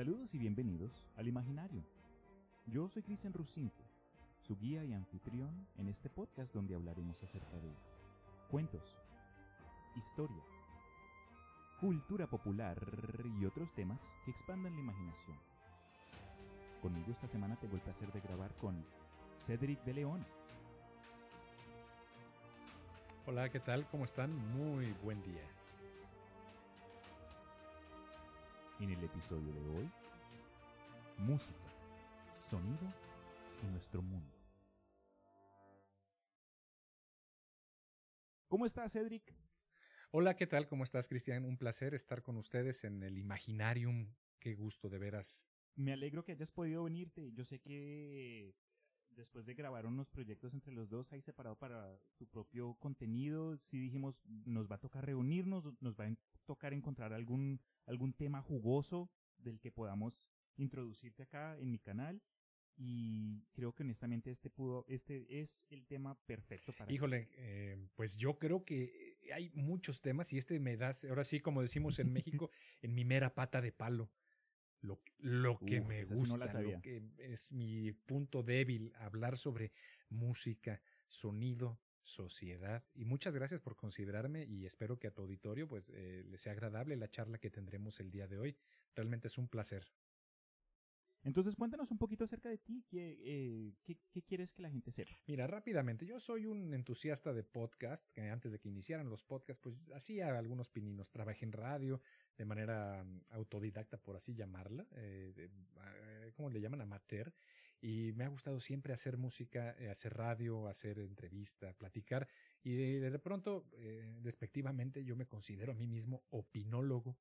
Saludos y bienvenidos al Imaginario. Yo soy Cristian Rusinco, su guía y anfitrión en este podcast donde hablaremos acerca de cuentos, historia, cultura popular y otros temas que expandan la imaginación. Conmigo esta semana tengo el placer de grabar con Cedric de León. Hola, ¿qué tal? ¿Cómo están? Muy buen día. En el episodio de hoy, música, sonido y nuestro mundo. ¿Cómo estás, Cedric? Hola, ¿qué tal? ¿Cómo estás, Cristian? Un placer estar con ustedes en el Imaginarium. Qué gusto, de veras. Me alegro que hayas podido venirte. Yo sé que después de grabar unos proyectos entre los dos, ahí separado para tu propio contenido, sí dijimos, nos va a tocar reunirnos, nos va a tocar encontrar algún, algún tema jugoso del que podamos introducirte acá en mi canal. Y creo que honestamente este pudo, este es el tema perfecto para Híjole, eh, pues yo creo que hay muchos temas y este me das, ahora sí, como decimos en México, en mi mera pata de palo. Lo, lo que me gusta, no lo que es mi punto débil, hablar sobre música, sonido, sociedad. Y muchas gracias por considerarme y espero que a tu auditorio pues eh, le sea agradable la charla que tendremos el día de hoy. Realmente es un placer. Entonces cuéntanos un poquito acerca de ti, ¿qué, eh, qué, qué quieres que la gente sepa? Mira, rápidamente, yo soy un entusiasta de podcast, que antes de que iniciaran los podcasts, pues hacía algunos pininos, trabajé en radio de manera mm, autodidacta, por así llamarla, eh, eh, ¿cómo le llaman? Amateur, y me ha gustado siempre hacer música, eh, hacer radio, hacer entrevista, platicar, y de, de pronto, despectivamente, yo me considero a mí mismo opinólogo.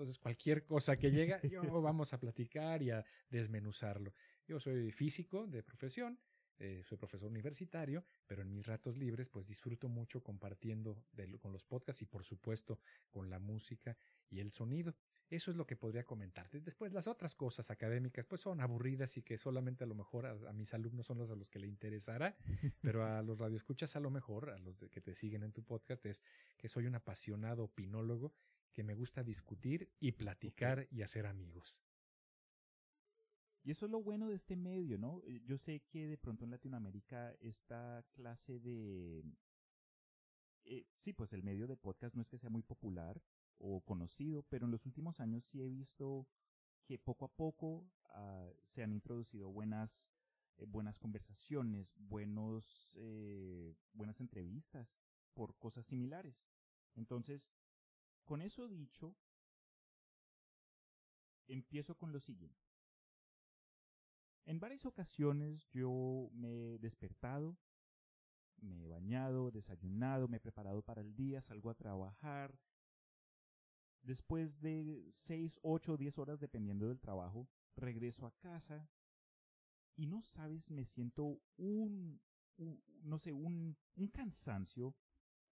Entonces, cualquier cosa que llega, yo vamos a platicar y a desmenuzarlo. Yo soy físico de profesión, eh, soy profesor universitario, pero en mis ratos libres pues disfruto mucho compartiendo de con los podcasts y por supuesto con la música y el sonido. Eso es lo que podría comentarte. Después las otras cosas académicas pues son aburridas y que solamente a lo mejor a, a mis alumnos son los a los que le interesará, pero a los radioescuchas a lo mejor, a los de- que te siguen en tu podcast, es que soy un apasionado opinólogo que me gusta discutir y platicar y hacer amigos. Y eso es lo bueno de este medio, ¿no? Eh, Yo sé que de pronto en Latinoamérica esta clase de... eh, sí, pues el medio de podcast no es que sea muy popular o conocido, pero en los últimos años sí he visto que poco a poco ah, se han introducido buenas, eh, buenas conversaciones, buenos, eh, buenas entrevistas por cosas similares. Entonces, con eso dicho, empiezo con lo siguiente. En varias ocasiones yo me he despertado, me he bañado, desayunado, me he preparado para el día, salgo a trabajar. Después de 6, 8 o 10 horas, dependiendo del trabajo, regreso a casa y no sabes, me siento un, un- no sé, un cansancio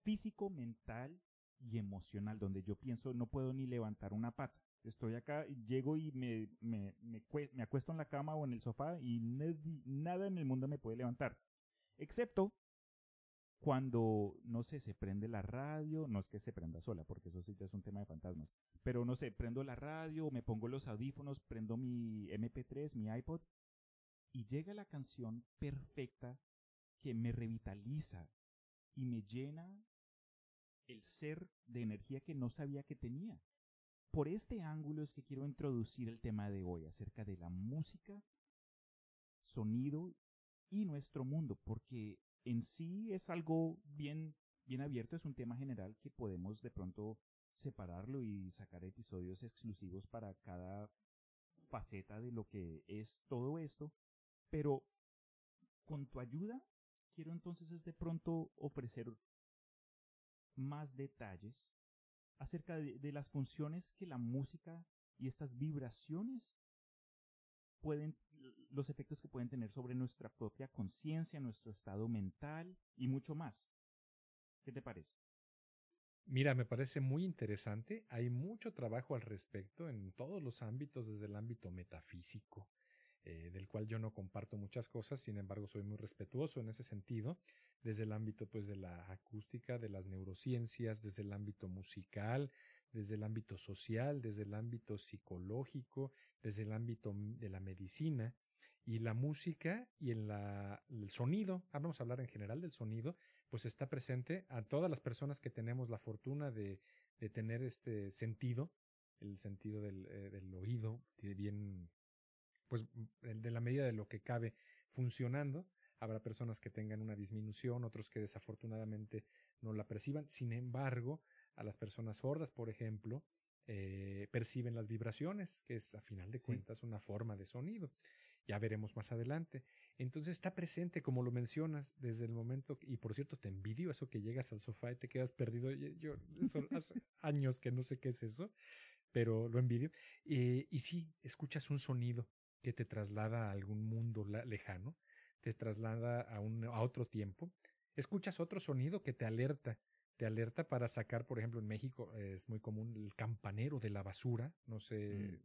físico, mental y emocional, donde yo pienso no puedo ni levantar una pata. Estoy acá, llego y me, me, me, cue- me acuesto en la cama o en el sofá y nada en el mundo me puede levantar. Excepto cuando, no sé, se prende la radio, no es que se prenda sola, porque eso sí ya es un tema de fantasmas, pero no sé, prendo la radio, me pongo los audífonos, prendo mi MP3, mi iPod, y llega la canción perfecta que me revitaliza y me llena el ser de energía que no sabía que tenía. Por este ángulo es que quiero introducir el tema de hoy acerca de la música, sonido y nuestro mundo, porque en sí es algo bien, bien abierto, es un tema general que podemos de pronto separarlo y sacar episodios exclusivos para cada faceta de lo que es todo esto, pero con tu ayuda quiero entonces es de pronto ofrecer más detalles acerca de, las funciones que la música y estas vibraciones pueden, los efectos que pueden tener sobre nuestra propia conciencia, nuestro estado mental y mucho más. ¿Qué te parece? Mira, me parece muy interesante. Hay mucho trabajo al respecto en todos los ámbitos, desde el ámbito metafísico, eh, del cual yo no comparto muchas cosas, sin embargo soy muy respetuoso en ese sentido, desde el ámbito pues de la acústica, de las neurociencias, desde el ámbito musical, desde el ámbito social, desde el ámbito psicológico, desde el ámbito de la medicina y la música y en la, el sonido, vamos a hablar en general del sonido, pues está presente a todas las personas que tenemos la fortuna de, de tener este sentido, el sentido del, eh, del oído, bien, pues de la medida de lo que cabe funcionando. Habrá personas que tengan una disminución, otros que desafortunadamente no la perciban. Sin embargo, a las personas sordas, por ejemplo, eh, perciben las vibraciones, que es a final de cuentas una forma de sonido. Ya veremos más adelante. Entonces está presente, como lo mencionas, desde el momento, y por cierto, te envidio eso que llegas al sofá y te quedas perdido. Yo, hace años que no sé qué es eso, pero lo envidio. Eh, y sí, escuchas un sonido que te traslada a algún mundo lejano, te traslada a, un, a otro tiempo. Escuchas otro sonido que te alerta te alerta para sacar, por ejemplo, en México es muy común el campanero de la basura, no sé, mm.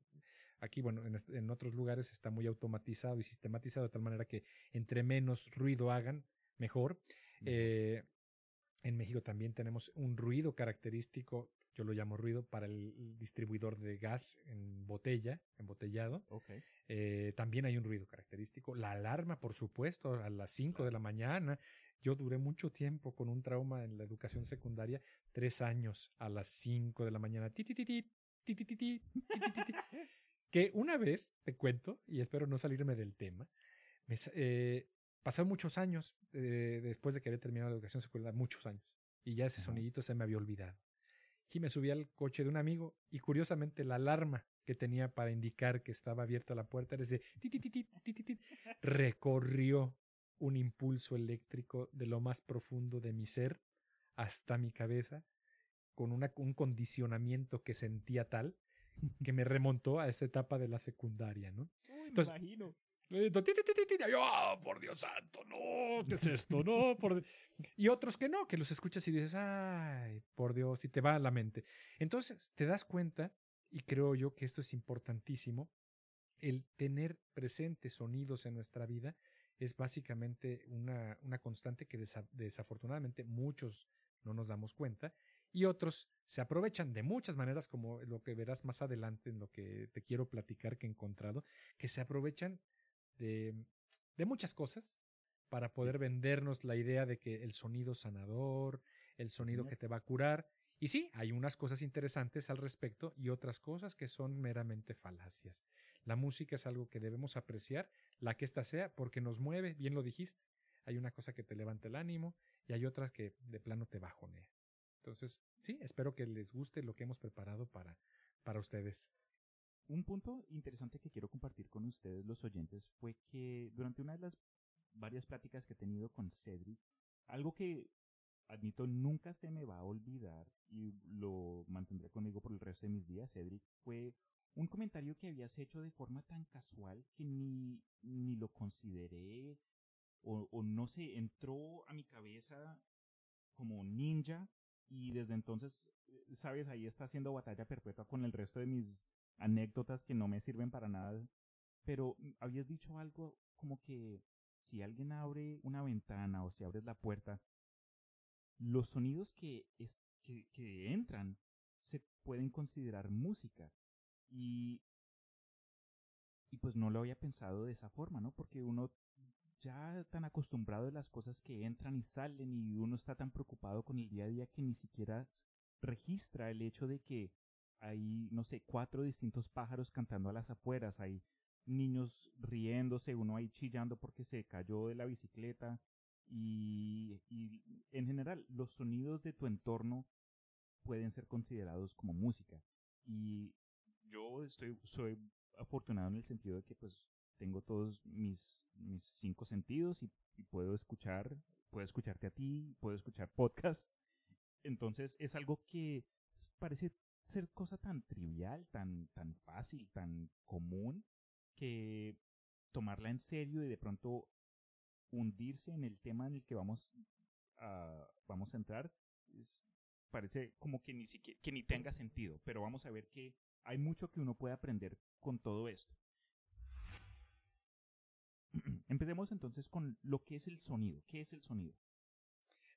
aquí, bueno, en, otros lugares está muy automatizado y sistematizado de tal manera que entre menos ruido hagan, mejor. Eh, en México también tenemos un ruido característico, yo lo llamo ruido, para el distribuidor de gas en botella, embotellado. Eh, también hay un ruido característico. La alarma, por supuesto, a las 5 de la mañana. Yo duré mucho tiempo con un trauma en la educación secundaria, tres años a las 5 de la mañana. que una vez, te cuento, y espero no salirme del tema, me, eh, pasaron muchos años eh, después de que había terminado la educación secundaria, muchos años, y ya ese sonidito se me había olvidado. Y me subí al coche de un amigo y curiosamente la alarma que tenía para indicar que estaba abierta la puerta era ese recorrió un impulso eléctrico de lo más profundo de mi ser hasta mi cabeza, con un condicionamiento que sentía tal que me remontó a esa etapa de la secundaria, ¿no? Entonces, imagino. ¡Oh, por Dios santo! ¡No! ¿Qué es esto? ¡No! Por... Y otros que no, que los escuchas y dices, ¡ay! Por Dios, y te va a la mente. Entonces, te das cuenta, y creo yo que esto es importantísimo, el tener presentes sonidos en nuestra vida es básicamente una, una constante que desafortunadamente muchos no nos damos cuenta y otros se aprovechan de muchas maneras como lo que verás más adelante en lo que te quiero platicar que he encontrado, que se aprovechan de, de muchas cosas para poder vendernos la idea de que el sonido sanador, el sonido que te va a curar. Y sí, hay unas cosas interesantes al respecto y otras cosas que son meramente falacias. La música es algo que debemos apreciar, la que ésta sea, porque nos mueve, bien lo dijiste. Hay una cosa que te levanta el ánimo y hay otras que de plano te bajonea. Entonces, sí, espero que les guste lo que hemos preparado para, para ustedes. Un punto interesante que quiero compartir con ustedes, los oyentes, fue que durante una de las varias pláticas que he tenido con Cedric, algo que admito nunca se me va a olvidar y lo mantendré conmigo por el resto de mis días, Cedric, fue un comentario que habías hecho de forma tan casual que ni, ni lo consideré o, o no sé, entró a mi cabeza como ninja y desde entonces, eh, sabes, ahí está haciendo batalla perpetua con el resto de mis anécdotas que no me sirven para nada. Pero mm, habías dicho algo como que si alguien abre una ventana o si abres la puerta, los sonidos que, que, entran se pueden considerar música. Y, y pues no lo había pensado de esa forma, ¿no? Porque uno ya tan acostumbrado a las cosas que entran y salen y uno está tan preocupado con el día a día que ni siquiera registra el hecho de que hay, no sé, cuatro distintos pájaros cantando a las afueras, hay niños riéndose, uno ahí chillando porque se cayó de la bicicleta y, y en general los sonidos de tu entorno pueden ser considerados como música y yo estoy, soy afortunado en el sentido de que pues tengo todos mis, mis cinco sentidos y, puedo escuchar, puedo escucharte a ti, puedo escuchar podcast. Entonces es algo que parece ser cosa tan trivial, tan, tan fácil, tan común, que tomarla en serio y de pronto hundirse en el tema en el que vamos a, vamos a entrar, parece como que ni siquiera, que ni tenga sentido, pero vamos a ver que hay mucho que uno puede aprender con todo esto. Empecemos entonces con lo que es el sonido. ¿Qué es el sonido?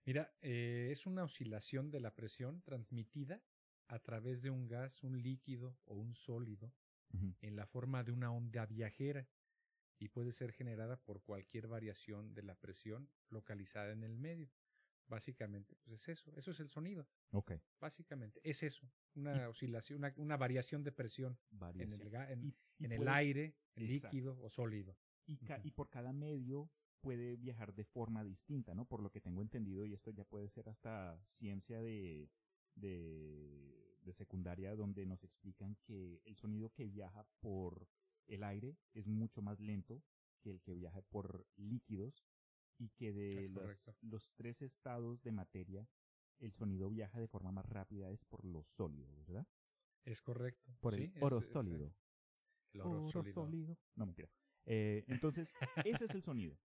Mira, eh, es una oscilación de la presión transmitida a través de un gas, un líquido o un sólido en la forma de una onda viajera y puede ser generada por cualquier variación de la presión localizada en el medio. Básicamente, pues es eso, eso es el sonido. Ok. Básicamente, es eso, una oscilación, una, una variación de presión en el, ga- en, Y- y en el puede- aire, líquido o sólido. Y, ca- y por cada medio puede viajar de forma distinta, ¿no? Por lo que tengo entendido, y esto ya puede ser hasta ciencia de, de, de secundaria, donde nos explican que el sonido que viaja por el aire es mucho más lento que el que viaja por líquidos y que de los, tres estados de materia, el sonido viaja de forma más rápida es por los sólidos, ¿verdad? Es correcto. Por Sí, el es- oro es, eh, sólido. el oro Oro sólido. sólido. No, mentira. Eh, entonces, ese es el sonido.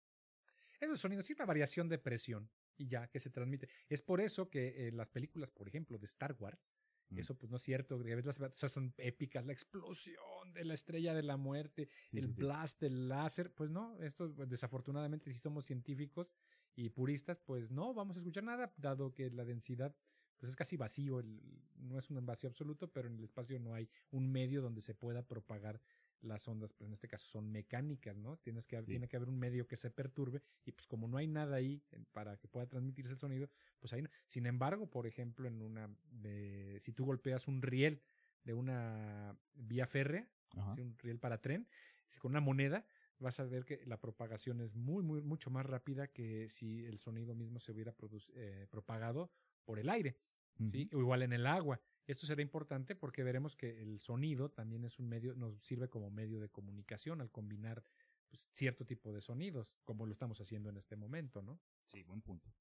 Esos sonidos sí una variación de presión y ya que se transmite. Es por eso que eh, las películas, por ejemplo, de Star Wars, Mm. eso pues no es cierto, que ves las o sea, son épicas, la explosión de la estrella de la muerte, Sí, el sí, sí. blast del láser, pues no, esto pues, desafortunadamente si somos científicos y puristas, pues no vamos a escuchar nada, dado que la densidad pues es casi vacío, el- no es un vacío absoluto, pero en el espacio no hay un medio donde se pueda propagar las ondas, pero en este caso son mecánicas, ¿no? Tienes que, Sí. Tiene que haber un medio que se perturbe y pues como no hay nada ahí eh, para que pueda transmitirse el sonido, pues ahí no. Sin embargo, por ejemplo, en una, de, si tú golpeas un riel de una vía férrea, un riel para tren, si con una moneda vas a ver que la propagación es muy, muy, mucho más rápida que si el sonido mismo se hubiera eh, propagado por el aire, ¿sí? O igual en el agua. Esto será importante porque veremos que el sonido también es un medio, nos sirve como medio de comunicación al combinar pues, cierto tipo de sonidos, como lo estamos haciendo en este momento, ¿no? Sí, buen punto.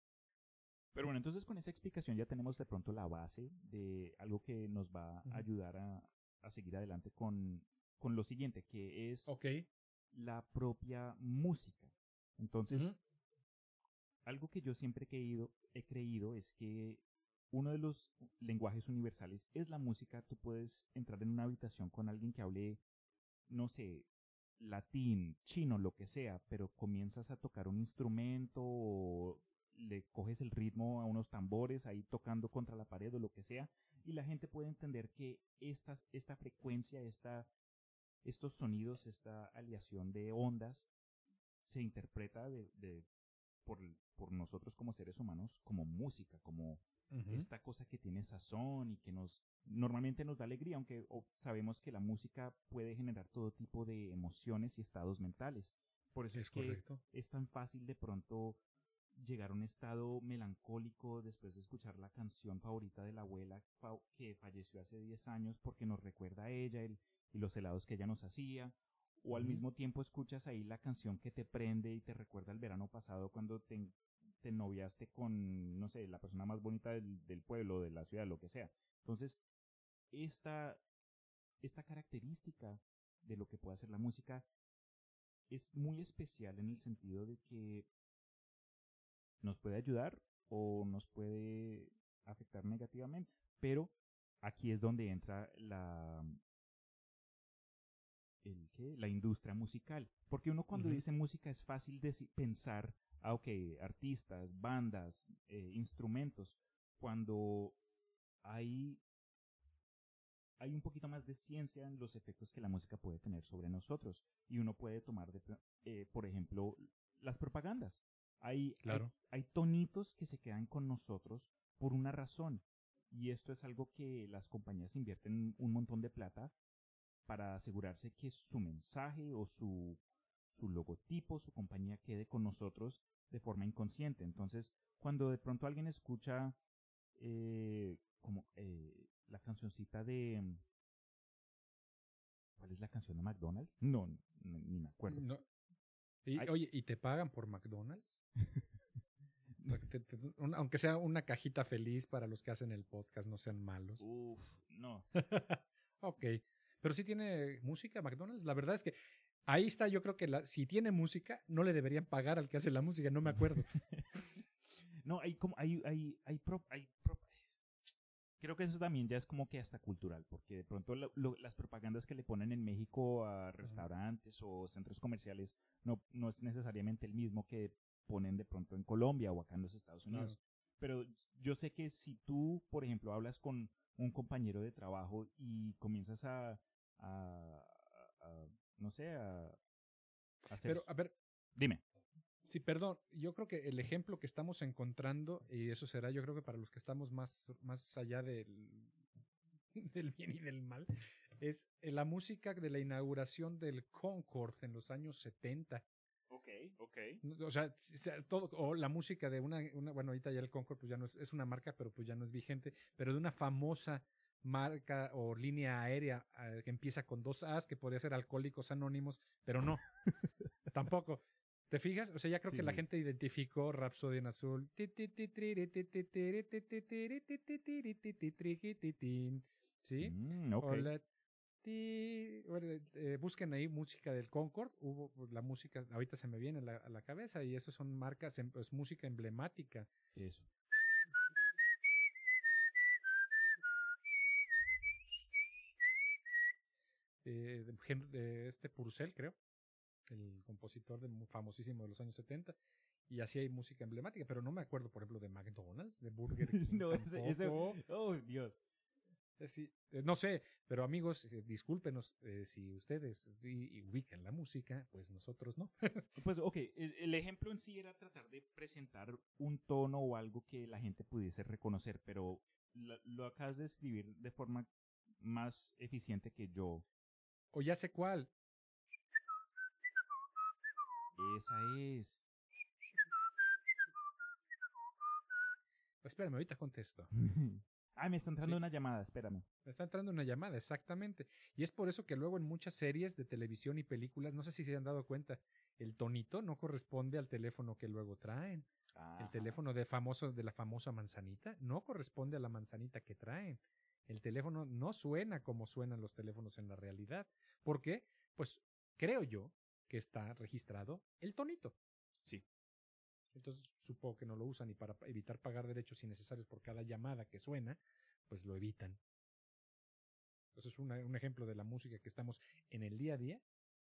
Pero bueno, entonces con esa explicación ya tenemos de pronto la base de algo que nos va a ayudar a, a seguir adelante con, con lo siguiente, que es la propia música. Entonces, algo que yo siempre he creído, he creído es que uno de los lenguajes universales es la música. Tú puedes entrar en una habitación con alguien que hable, no sé, latín, chino, lo que sea, pero comienzas a tocar un instrumento o le coges el ritmo a unos tambores ahí tocando contra la pared o lo que sea, y la gente puede entender que estas, esta frecuencia, esta, estos sonidos, esta aleación de ondas se interpreta de, por nosotros como seres humanos como música, como Esta cosa que tiene sazón y que nos normalmente nos da alegría, aunque sabemos que la música puede generar todo tipo de emociones y estados mentales. Por eso es, Es que correcto. es tan fácil de pronto llegar a un estado melancólico después de escuchar la canción favorita de la abuela que falleció hace 10 años porque nos recuerda a ella el- y los helados que ella nos hacía. O al mismo tiempo escuchas ahí la canción que te prende y te recuerda el verano pasado cuando te, te noviaste con, no sé, la persona más bonita del, del pueblo, de la ciudad, lo que sea. Entonces, esta, esta característica de lo que puede hacer la música es muy especial en el sentido de que nos puede ayudar o nos puede afectar negativamente. Pero aquí es donde entra la el qué? la industria musical. Porque uno cuando dice música es fácil deci- pensar, ah, ok, artistas, bandas, eh, instrumentos. Cuando hay, hay un poquito más de ciencia en los efectos que la música puede tener sobre nosotros. Y uno puede tomar, de, eh, por ejemplo, las propagandas. Hay, Claro. hay, hay tonitos que se quedan con nosotros por una razón. Y esto es algo que las compañías invierten un montón de plata para asegurarse que su mensaje o su, su logotipo, su compañía quede con nosotros de forma inconsciente. Entonces, cuando de pronto alguien escucha eh, como eh, la cancioncita de... ¿Cuál es la canción de McDonald's? No, ni me acuerdo. No. Y, Ay. Oye, ¿y te pagan por McDonald's? Aunque sea una cajita feliz para los que hacen el podcast, no sean malos. Uf, no. ok. Pero sí tiene música McDonald's. La verdad es que ahí está, yo creo que la, si tiene música, no le deberían pagar al que hace la música, no me acuerdo. No, hay como, hay, hay, hay, prop- hay prop- Creo que eso también ya es como que hasta cultural, porque de pronto lo- lo- las propagandas que le ponen en México a restaurantes o centros comerciales no, no es necesariamente el mismo que ponen de pronto en Colombia o acá en los Estados Unidos. Pero yo sé que si tú, por ejemplo, hablas con, un compañero de trabajo y comienzas a- no sé, a, a hacer... Pero, a ver, Dime. Sí, perdón, yo creo que el ejemplo que estamos encontrando, y eso será yo creo que para los que estamos más, más allá del, del bien y del mal, es eh, la música de la inauguración del Concord en los años 70. Ok, ok. O sea, todo, o la música de una, una, bueno, ahorita ya el Concord pues ya no es, es una marca, pero pues ya no es vigente, pero de una famosa marca o línea aérea eh, que empieza con dos A's, que podría ser Alcohólicos Anónimos, pero no, tampoco. ¿Te fijas? O sea, ya creo Sí, que la gente identificó Rhapsody en azul. ¿Sí? Mm, ok. O la- eh, busquen ahí música del Concord. Hubo pues, la música, ahorita se me viene a la, a la cabeza, y eso son marcas, em- es música emblemática. Eso. Eh, de, este Purcell, creo, el compositor de, famosísimo de los años 70. Y así hay música emblemática, pero no me acuerdo, por ejemplo, de McDonald's, de Burger King. no, ese, ese-. Oh, Dios. Eh, sí, eh, no sé, pero amigos, eh, discúlpenos eh, si ustedes sí ubican la música, pues nosotros no. Pues, ok, el ejemplo en sí era tratar de presentar un tono o algo que la gente pudiese reconocer, pero la- lo acabas de escribir de forma más eficiente que yo. O ya sé cuál. Esa es. Espérame, ahorita contesto. ah, me está entrando Sí. una llamada, espérame. Me está entrando una llamada, exactamente. Y es por eso que luego en muchas series de televisión y películas, no sé si se han dado cuenta, el tonito no corresponde al teléfono que luego traen. El teléfono de famoso de la famosa manzanita no corresponde a la manzanita que traen. El teléfono no suena como suenan los teléfonos en la realidad. ¿Por qué? Pues creo yo que está registrado el tonito. Sí. Entonces supongo que no lo usan y para pa- evitar pagar derechos innecesarios por cada llamada que suena, pues lo evitan. Entonces es una- un ejemplo de la música que estamos en el día a día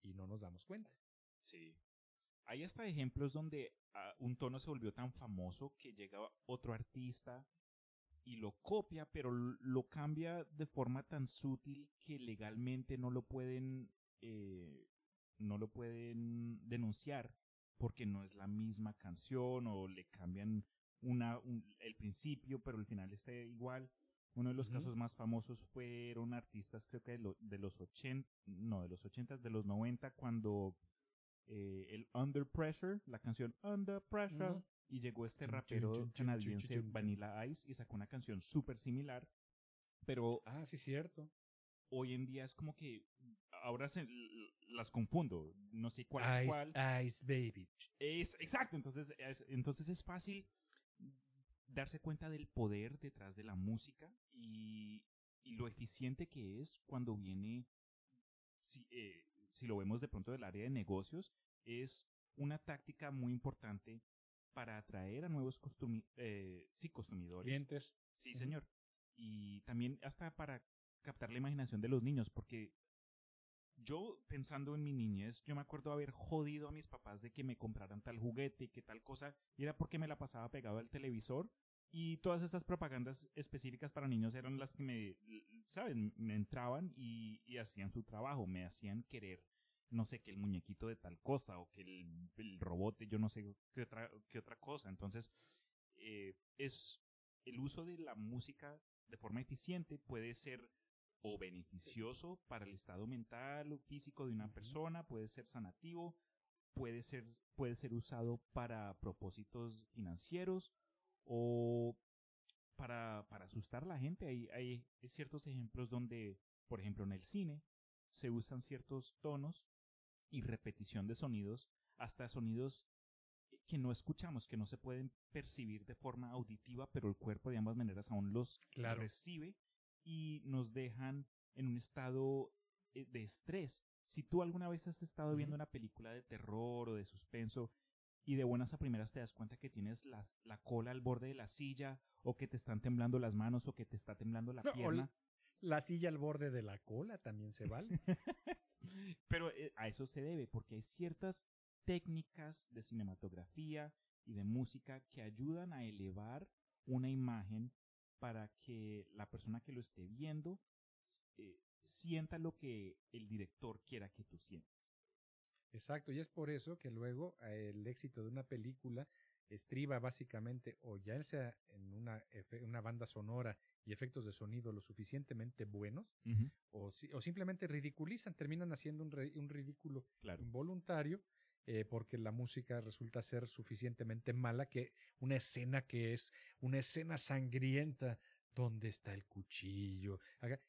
y no nos damos cuenta. Sí. Hay hasta ejemplos donde ah, un tono se volvió tan famoso que llega otro artista y lo copia, pero lo cambia de forma tan sutil que legalmente no lo pueden eh, no lo pueden denunciar porque no es la misma canción o le cambian una un- el principio, pero el final está igual. Uno de los casos más famosos fueron artistas, creo que de, lo- de los 80, no, de los 80, de los 90, cuando eh, el Under Pressure, la canción Under Pressure. Y llegó este rapero canadiense. Vanilla Ice y sacó una canción súper similar, pero Ah, sí, cierto. hoy en día es como que ahora se, las confundo, no sé cuál es cuál. Ice Baby. Es, exacto, entonces es, entonces es fácil darse cuenta del poder detrás de la música y, y lo eficiente que es cuando viene, si, eh, si lo vemos de pronto del área de negocios, es una táctica muy importante para atraer a nuevos costumi eh, sí, consumidores. Clientes. Sí, señor. Y también hasta para captar la imaginación de los niños, porque yo pensando en mi niñez, yo me acuerdo haber jodido a mis papás de que me compraran tal juguete y que tal cosa, y era porque me la pasaba pegado al televisor y todas estas propagandas específicas para niños eran las que me, ¿saben? Me entraban y, y hacían su trabajo, me hacían querer, no sé, que el muñequito de tal cosa o que el, el robot, de yo no sé qué otra, qué otra cosa. Entonces, eh, es el uso de la música de forma eficiente puede ser o beneficioso para el estado mental o físico de una persona, puede ser sanativo, puede ser, puede ser usado para propósitos financieros o para, para asustar a la gente. Hay, hay ciertos ejemplos donde, por ejemplo, en el cine se usan ciertos tonos y repetición de sonidos, hasta sonidos que no escuchamos, que no se pueden percibir de forma auditiva, pero el cuerpo de ambas maneras aún los Claro. recibe y nos dejan en un estado eh, de estrés. Si tú alguna vez has estado viendo una película de terror o de suspenso y de buenas a primeras te das cuenta que tienes las- la cola al borde de la silla o que te están temblando las manos o que te está temblando la No, pierna. La silla al borde de la cola también se vale. Pero eh, a eso se debe, porque hay ciertas técnicas de cinematografía y de música que ayudan a elevar una imagen para que la persona que lo esté viendo eh, sienta lo que el director quiera que tú sientas. Exacto, y es por eso que luego eh, el éxito de una película estriba básicamente o ya sea en una, una banda sonora y efectos de sonido lo suficientemente buenos o, o, simplemente ridiculizan, terminan haciendo un, un ridículo involuntario eh, porque la música resulta ser suficientemente mala que una escena que es una escena sangrienta ¿Dónde está el cuchillo?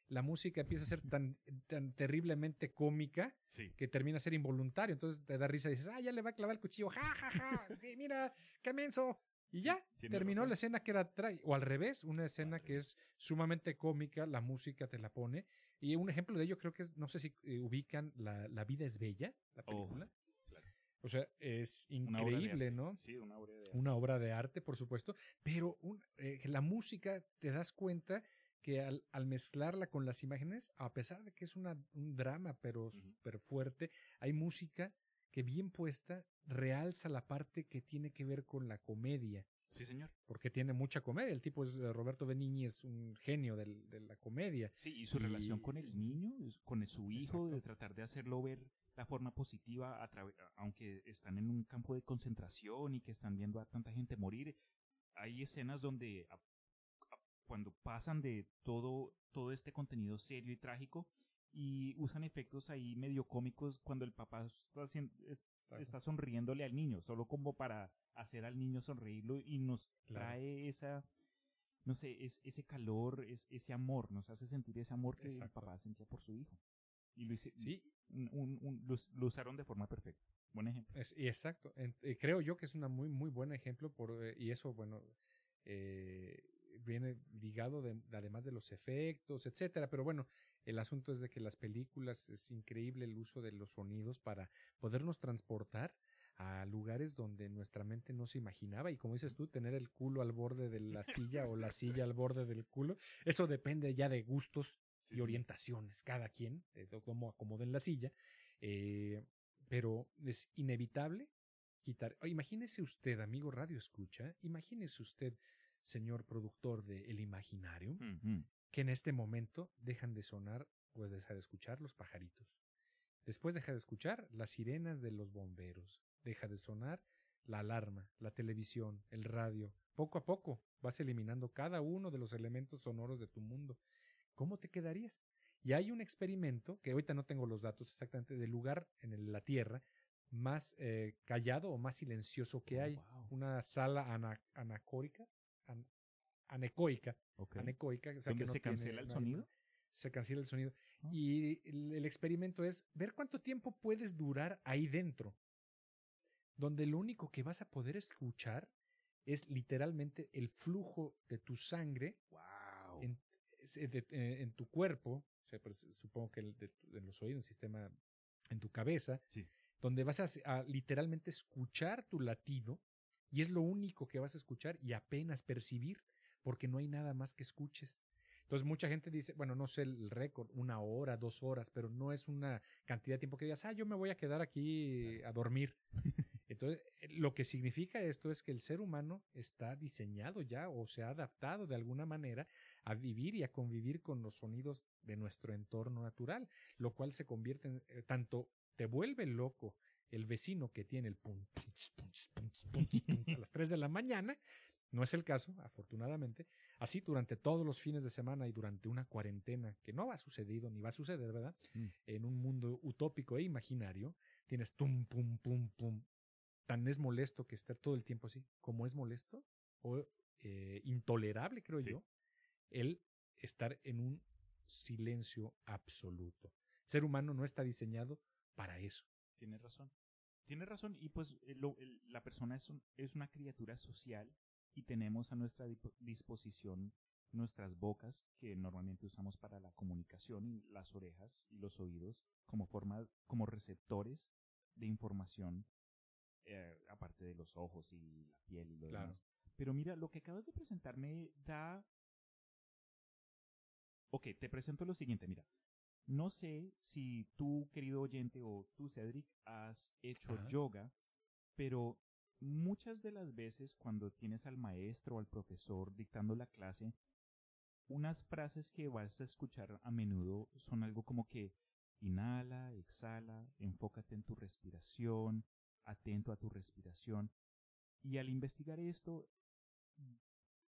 La música empieza a ser tan, tan terriblemente cómica que termina a ser involuntario. Entonces te da risa y dices, ah, ya le va a clavar el cuchillo. Ja, ja, ja. Sí, mira, qué menso. Y ya, terminó la escena que era O al revés, una escena que es sumamente cómica, la música te la pone. Y un ejemplo de ello creo que es, no sé si eh, ubican la, la, vida es bella, la película. O sea, es increíble, ¿no? Sí, una obra de arte. Una obra de arte, por supuesto, pero eh, la música te das cuenta que al, al, mezclarla con las imágenes, a pesar de que es una, un drama, pero súper fuerte, hay música que bien puesta realza la parte que tiene que ver con la comedia. Sí, señor. Porque tiene mucha comedia. El tipo es eh, Roberto Benigni es un genio del, de la comedia. Sí, y su relación con el niño, con su hijo, de tratar de hacerlo ver la forma positiva, a aunque están en un campo de concentración y que están viendo a tanta gente morir. Hay escenas donde cuando pasan de todo, todo este contenido serio y trágico y usan efectos ahí medio cómicos cuando el papá está, está sonriéndole al niño, solo como para hacer al niño sonreírlo y nos trae esa, no sé, es, ese calor, es, ese amor, nos hace sentir ese amor que el papá sentía por su hijo. Y lo, hice, sí. un, lo, usaron de forma perfecta. Buen ejemplo. Es, exacto. Eh, creo yo que es un muy, muy buen ejemplo por, eh, y eso, bueno, eh, viene ligado de, además de los efectos, etcétera. Pero bueno, el asunto es de que las películas es increíble el uso de los sonidos para podernos transportar a lugares donde nuestra mente no se imaginaba y como dices tú, tener el culo al borde de la silla o la silla al borde del culo, eso depende ya de gustos y orientaciones, cada quien, de cómo acomoden la silla, eh, pero es inevitable quitar. imagínese usted, amigo Radio Escucha, imagínese usted, señor productor de El Imaginario, que en este momento dejan de sonar o dejar de escuchar los pajaritos. Después deja de escuchar las sirenas de los bomberos, deja de sonar la alarma, la televisión, el radio. Poco a poco vas eliminando cada uno de los elementos sonoros de tu mundo. ¿Cómo te quedarías? Y hay un experimento, que ahorita no tengo los datos exactamente, del lugar en la Tierra más eh, callado o más silencioso que oh, hay. Una sala anacórica, anecoica. anecoica ¿Dónde se cancela el sonido? Se cancela el sonido. Y el experimento es ver cuánto tiempo puedes durar ahí dentro donde lo único que vas a poder escuchar es literalmente el flujo de tu sangre en, eh, en, tu cuerpo, o sea, pues, supongo que en los oídos, el sistema, en tu cabeza, donde vas a, literalmente escuchar tu latido y es lo único que vas a escuchar y apenas percibir, porque no hay nada más que escuches. Entonces mucha gente dice, bueno, no sé el récord, una hora, dos horas, pero no es una cantidad de tiempo que digas, ah, yo me voy a quedar aquí a dormir. Entonces, eh, lo que significa esto es que el ser humano está diseñado ya o se ha adaptado de alguna manera a vivir y a convivir con los sonidos de nuestro entorno natural, lo cual se convierte en eh, tanto te vuelve loco el vecino que tiene el pum, a las 3 de la mañana, no es el caso, afortunadamente. Así durante todos los fines de semana y durante una cuarentena que no ha sucedido ni va a suceder, ¿verdad? Mm. En un mundo utópico e imaginario, tienes tum, pum, pum, pum, tan es molesto que estar todo el tiempo así, como es molesto o eh, intolerable, creo yo, el estar en un silencio absoluto. El ser humano no está diseñado para eso. Tiene razón. Tiene razón y pues eh, la persona es, es una criatura social y tenemos a nuestra disposición nuestras bocas que normalmente usamos para la comunicación y las orejas y los oídos como forma como receptores de información eh, aparte de los ojos y la piel y lo demás. Pero mira, lo que acabas de presentarme da... Ok, te presento lo siguiente, mira. No sé si tú, querido oyente, o tú, Cedric, has hecho yoga, pero muchas de las veces cuando tienes al maestro o al profesor dictando la clase, unas frases que vas a escuchar a menudo son algo como que inhala, exhala, enfócate en tu respiración, atento a tu respiración. Y al investigar esto,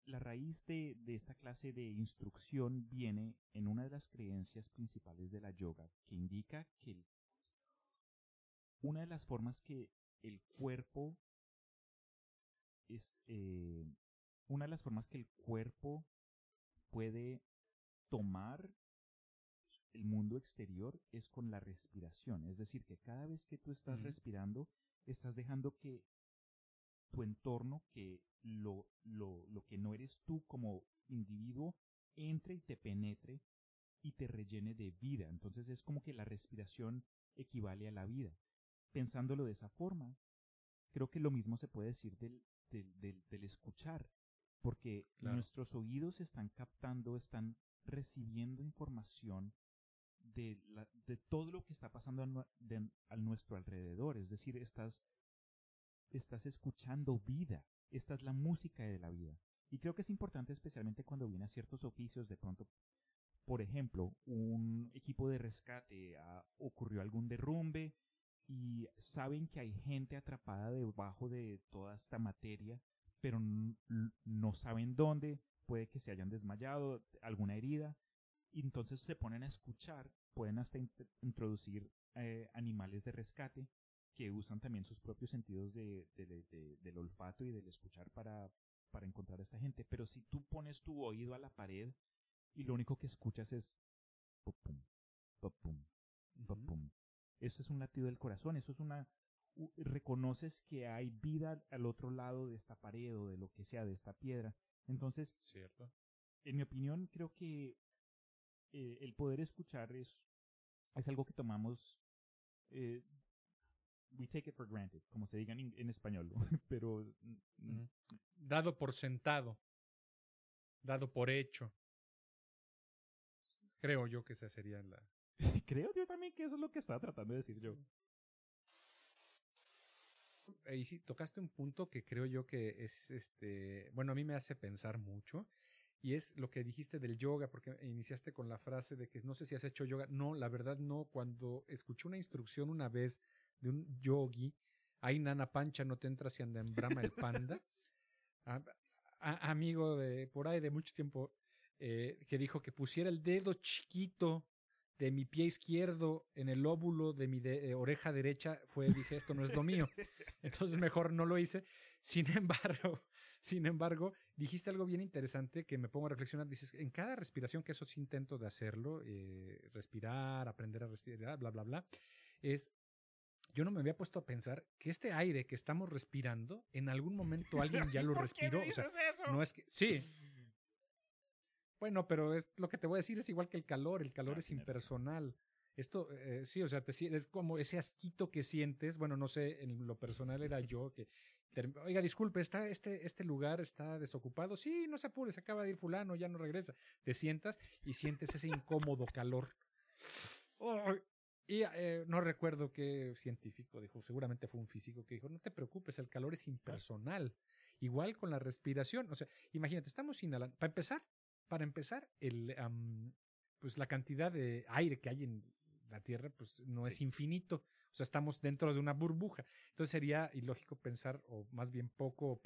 la raíz de, de, esta clase de instrucción viene en una de las creencias principales de la yoga, que indica que una de las formas que el cuerpo es eh, una de las formas que el cuerpo puede tomar el mundo exterior es con la respiración. Es decir, que cada vez que tú estás respirando, estás dejando que tu entorno, que lo, lo, lo que no eres tú como individuo, entre y te penetre y te rellene de vida. Entonces es como que la respiración equivale a la vida. Pensándolo de esa forma, creo que lo mismo se puede decir del, del, del, escuchar, porque nuestros oídos están captando, están recibiendo información de, de todo lo que está pasando a, nuestro alrededor. Es decir, estás, estás escuchando vida. Esta es la música de la vida. Y creo que es importante especialmente cuando viene a ciertos oficios de pronto. Por ejemplo, un equipo de rescate, ah, ocurrió algún derrumbe y saben que hay gente atrapada debajo de toda esta materia, pero no saben dónde, puede que se hayan desmayado, alguna herida, y entonces se ponen a escuchar, pueden hasta introducir eh, animales de rescate que usan también sus propios sentidos de, del olfato y del escuchar para, para encontrar a esta gente. Pero si tú pones tu oído a la pared y lo único que escuchas es pum, pum, pum, eso es un latido del corazón, eso es una... reconoces que hay vida al otro lado de esta pared o de lo que sea, de esta piedra. Entonces, Cierto. en mi opinión, creo que eh, el poder escuchar es, es algo que tomamos, eh, we take it for granted, como se diga en, español, pero... Dado por sentado, dado por hecho. Creo yo que esa sería la, Creo yo también que eso es lo que estaba tratando de decir yo. Y sí, tocaste un punto que creo yo que es este, bueno, a mí me hace pensar mucho y es lo que dijiste del yoga, porque iniciaste con la frase de que no sé si has hecho yoga. No, la verdad no. Cuando escuché una instrucción una vez de un yogi, ahí nana pancha, no te entras y anda en brama el panda. amigo de por ahí de mucho tiempo, eh, que dijo que pusiera el dedo chiquito de mi pie izquierdo en el óvulo de mi eh, oreja derecha fue, dije, esto no es lo mío. Entonces mejor no lo hice. Sin embargo, sin embargo, dijiste algo bien interesante que me pongo a reflexionar. Dices, en cada respiración, que eso sí intento de hacerlo, eh, respirar, aprender a respirar, bla, bla, bla, es yo no me había puesto a pensar que este aire que estamos respirando, en algún momento alguien ya lo respiró. o sea, eso? No es que. Sí, bueno, pero es lo que te voy a decir es igual que el calor, el calor es impersonal. Esto, eh, sí, o sea, te, es como ese asquito que sientes, bueno, no sé, en lo personal era yo que, oiga, disculpe, está este, este lugar está desocupado, sí, no se apure, se acaba de ir fulano, ya no regresa. Te sientas y sientes ese incómodo calor. y eh, no recuerdo qué científico dijo, seguramente fue un físico que dijo, no te preocupes, el calor es impersonal. Igual con la respiración, o sea, imagínate, estamos inhalando, para empezar, para empezar, el, pues la cantidad de aire que hay en la Tierra pues no es infinito. O sea, estamos dentro de una burbuja. Entonces sería ilógico pensar, o más bien poco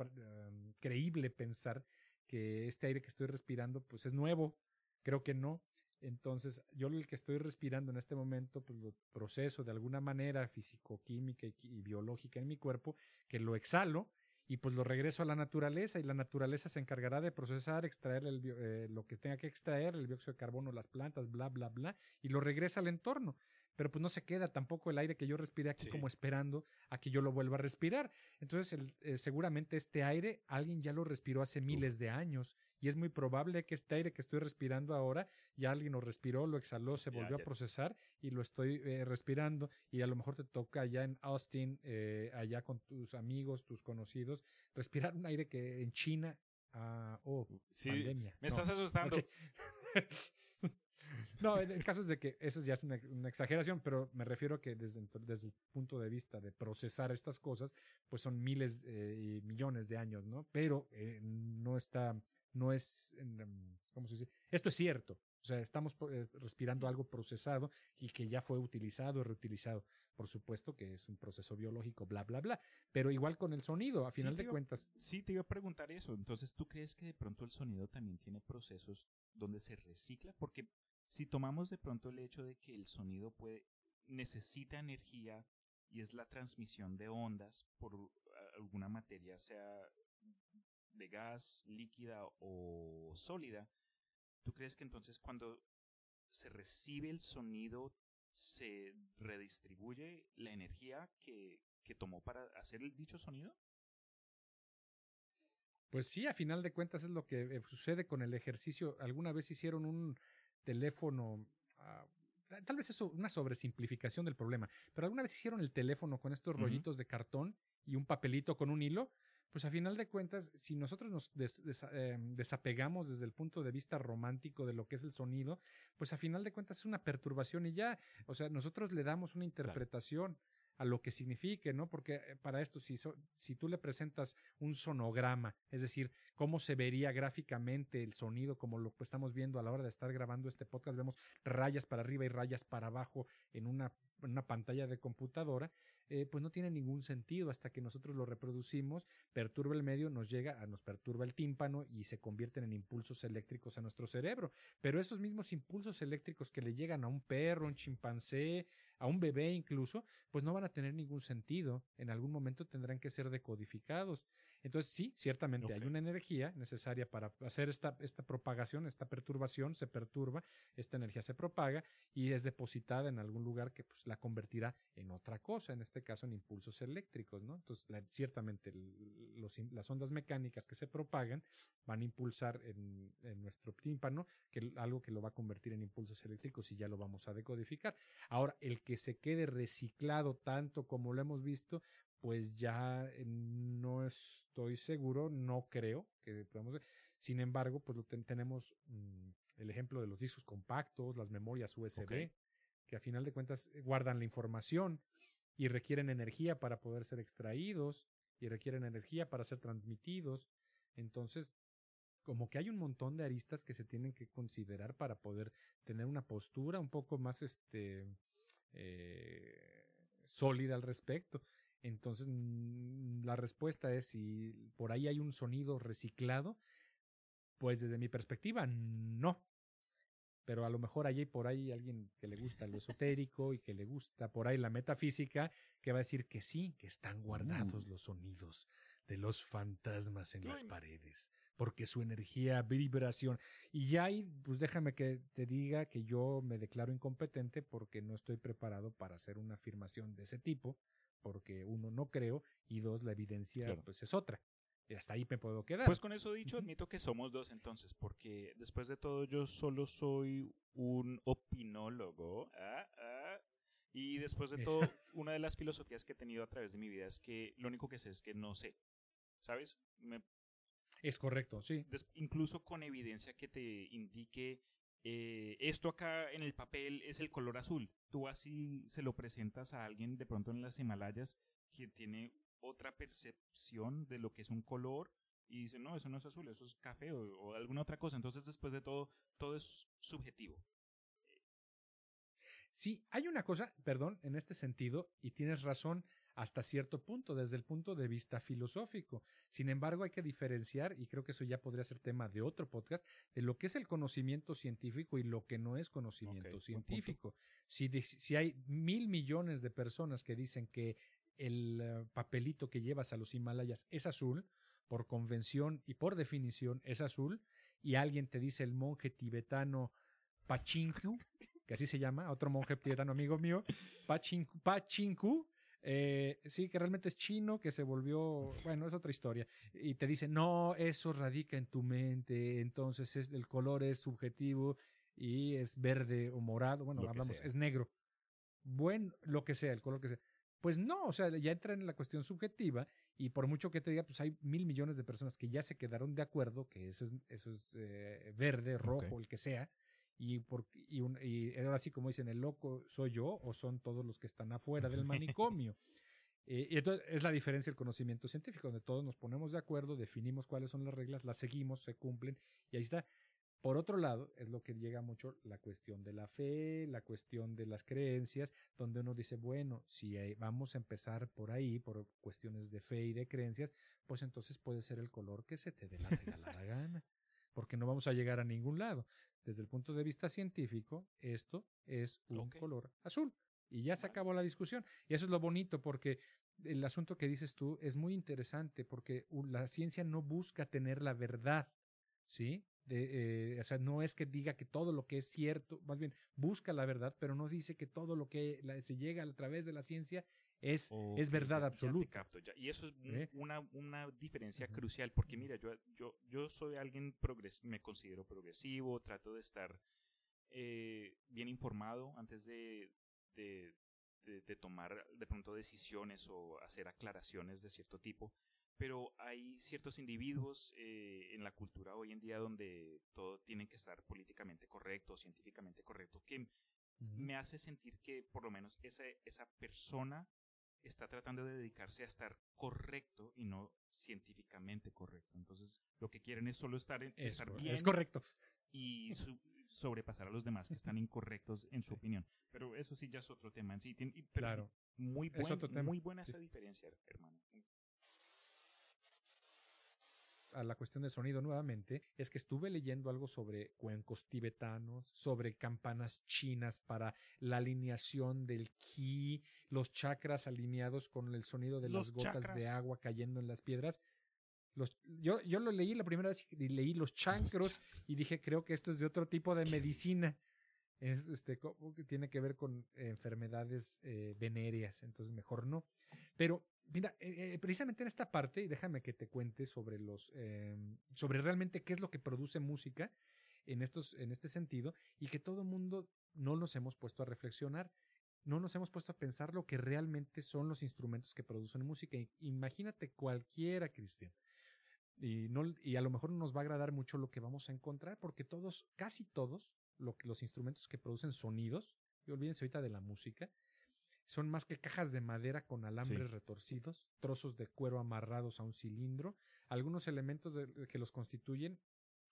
creíble pensar, que este aire que estoy respirando pues es nuevo. Creo que no. Entonces, yo el que estoy respirando en este momento, pues lo proceso de alguna manera físico-química y, biológica en mi cuerpo, que lo exhalo y pues lo regreso a la naturaleza y la naturaleza se encargará de procesar, extraer el, eh, lo que tenga que extraer, el dióxido de carbono, las plantas, bla, bla, bla, y lo regresa al entorno. Pero pues no se queda tampoco el aire que yo respiré aquí como esperando a que yo lo vuelva a respirar. Entonces, eh, seguramente este aire alguien ya lo respiró hace miles de años y es muy probable que este aire que estoy respirando ahora ya alguien lo respiró, lo exhaló, se volvió a procesar y lo estoy eh, respirando y a lo mejor te toca allá en Austin, eh, allá con tus amigos, tus conocidos, respirar un aire que en China, ah, oh, pandemia. Me estás asustando. No, el caso es de que eso ya es una, exageración, pero me refiero a que desde, desde, el punto de vista de procesar estas cosas, pues son miles eh, y millones de años, ¿no? Pero no está no es, ¿cómo se dice? Esto es cierto. O sea, estamos eh, respirando algo procesado y que ya fue utilizado, reutilizado. Por supuesto que es un proceso biológico, bla, bla, bla. Pero igual con el sonido, a final de cuentas. Sí, te iba a preguntar eso. Entonces, ¿tú crees que de pronto el sonido también tiene procesos donde se recicla? Porque si tomamos de pronto el hecho de que el sonido puede, necesita energía y es la transmisión de ondas por alguna materia, sea de gas, líquida o sólida, ¿Tú crees que entonces cuando se recibe el sonido se redistribuye la energía que, tomó para hacer el dicho sonido? Pues sí, a final de cuentas es lo que eh, sucede con el ejercicio. Alguna vez hicieron un teléfono, ah, tal vez eso, una sobresimplificación del problema, pero alguna vez hicieron el teléfono con estos rollitos de cartón y un papelito con un hilo pues a final de cuentas, si nosotros nos em, desapegamos desde el punto de vista romántico de lo que es el sonido, pues a final de cuentas es una perturbación y ya, o sea, nosotros le damos una interpretación. A lo que signifique, ¿no? Porque eh, para esto, si, si tú le presentas un sonograma, es decir, cómo se vería gráficamente el sonido, como lo que estamos viendo a la hora de estar grabando este podcast, vemos rayas para arriba y rayas para abajo en una, en una pantalla de computadora, eh, pues no tiene ningún sentido hasta que nosotros lo reproducimos, perturba el medio, nos llega, a, nos perturba el tímpano y se convierten en impulsos eléctricos a nuestro cerebro. Pero esos mismos impulsos eléctricos que le llegan a un perro, un chimpancé, a un bebé incluso, pues no van a tener ningún sentido. En algún momento tendrán que ser decodificados. Entonces sí, ciertamente hay una energía necesaria para hacer esta, esta propagación, esta perturbación, se perturba, esta energía se propaga y es depositada en algún lugar que pues la convertirá en otra cosa, en este caso en impulsos eléctricos, ¿no? Entonces ciertamente las ondas mecánicas que se propagan van a impulsar en, nuestro tímpano que, algo que lo va a convertir en impulsos eléctricos y ya lo vamos a decodificar. Ahora, el que se quede reciclado tanto como lo hemos visto, pues ya eh, no estoy seguro, no creo que podamos. Sin embargo, pues tenemos mm, el ejemplo de los discos compactos, las memorias USB, que a final de cuentas eh, guardan la información y requieren energía para poder ser extraídos y requieren energía para ser transmitidos. Entonces, como que hay un montón de aristas que se tienen que considerar para poder tener una postura un poco más este eh, sólida al respecto. Entonces, mm, la respuesta es si por ahí hay un sonido reciclado, pues desde mi perspectiva, no. Pero a lo mejor allí por ahí alguien que le gusta lo esotérico y que le gusta por ahí la metafísica, que va a decir que sí, que están guardados mm. los sonidos de los fantasmas en las paredes, porque su energía, vibración. Y ya ahí, pues déjame que te diga que yo me declaro incompetente porque no estoy preparado para hacer una afirmación de ese tipo, porque uno no creo y dos la evidencia pues es otra. Y hasta ahí me puedo quedar. Pues con eso dicho, admito que somos dos entonces, porque después de todo yo solo soy un opinólogo. ¿ah? ¿ah? Y después de todo, una de las filosofías que he tenido a través de mi vida es que lo único que sé es que no sé. ¿Sabes? Es correcto, sí. incluso con evidencia que te indique eh, esto acá en el papel es el color azul. Tú así se lo presentas a alguien de pronto en las Himalayas que tiene otra percepción de lo que es un color y dice, no, eso no es azul, eso es café o, alguna otra cosa. Entonces, después de todo, todo es subjetivo. Sí, hay una cosa, perdón, en este sentido, y tienes razón, hasta cierto punto, desde el punto de vista filosófico. Sin embargo, hay que diferenciar, y creo que eso ya podría ser tema de otro podcast, de lo que es el conocimiento científico y lo que no es conocimiento científico. Si, si hay mil millones de personas que dicen que el eh, papelito que llevas a los Himalayas es azul, por convención y por definición es azul, y alguien te dice el monje tibetano Pachinku, que así se llama, otro monje tibetano amigo mío, Pachinku, Pachinku eh, sí, que realmente es chino, que se volvió, bueno, es otra historia. Y te dice, no, eso radica en tu mente, entonces es, el color es subjetivo y es verde o morado, bueno, hablamos, es negro. Bueno, lo que sea, el color que sea. Pues no, o sea, ya entra en la cuestión subjetiva y por mucho que te diga, pues hay mil millones de personas que ya se quedaron de acuerdo que eso es, eso es eh, verde, rojo, el que sea, y, por, y, un, y ahora sí como dicen, el loco soy yo o son todos los que están afuera del manicomio. Eh, y entonces es la diferencia del conocimiento científico, donde todos nos ponemos de acuerdo, definimos cuáles son las reglas, las seguimos, se cumplen, y ahí está. Por otro lado, es lo que llega mucho la cuestión de la fe, la cuestión de las creencias, donde uno dice, bueno, si vamos a empezar por ahí, por cuestiones de fe y de creencias, pues entonces puede ser el color que se te dé la regalada gana, porque no vamos a llegar a ningún lado. Desde el punto de vista científico, esto es un color azul. Y ya se acabó la discusión. Y eso es lo bonito, porque el asunto que dices tú es muy interesante, porque la ciencia no busca tener la verdad, ¿sí? De, eh, o sea, no es que diga que todo lo que es cierto, más bien busca la verdad, pero no dice que todo lo que se llega a través de la ciencia es, es verdad absoluta. Y eso es ¿Eh? una, una diferencia crucial, porque mira, yo, yo, yo soy alguien, progres me considero progresivo, trato de estar eh, bien informado antes de, de, de, tomar de pronto decisiones o hacer aclaraciones de cierto tipo pero hay ciertos individuos eh, en la cultura hoy en día donde todo tiene que estar políticamente correcto, científicamente correcto, que me hace sentir que por lo menos esa, esa persona está tratando de dedicarse a estar correcto y no científicamente correcto. Entonces, lo que quieren es solo estar, en, es, estar bien. Es correcto. Y sobrepasar a los demás que están incorrectos en su opinión. Pero eso sí ya es otro tema en sí. claro. Muy, muy buena esa diferencia, hermano a la cuestión del sonido nuevamente, es que estuve leyendo algo sobre cuencos tibetanos, sobre campanas chinas para la alineación del ki, los chakras alineados con el sonido de las gotas de agua cayendo en las piedras. Los, yo, yo lo leí la primera vez y leí los chancros y dije, creo que esto es de otro tipo de medicina. Es, este, tiene que ver con enfermedades eh, venéreas, entonces mejor no. Pero Mira, eh, eh, precisamente en esta parte, déjame que te cuente sobre los, em, sobre realmente qué es lo que produce música en estos, en este sentido, y que todo mundo no nos hemos puesto a reflexionar, no nos hemos puesto a pensar lo que realmente son los instrumentos que producen música. Imagínate cualquiera, Cristian. Y, no, y a lo mejor no nos va a agradar mucho lo que vamos a encontrar, porque todos, casi todos, los instrumentos que producen sonidos, y olvídense ahorita de la música, son más que cajas de madera con alambres retorcidos, trozos de cuero amarrados a un cilindro. Algunos elementos que los constituyen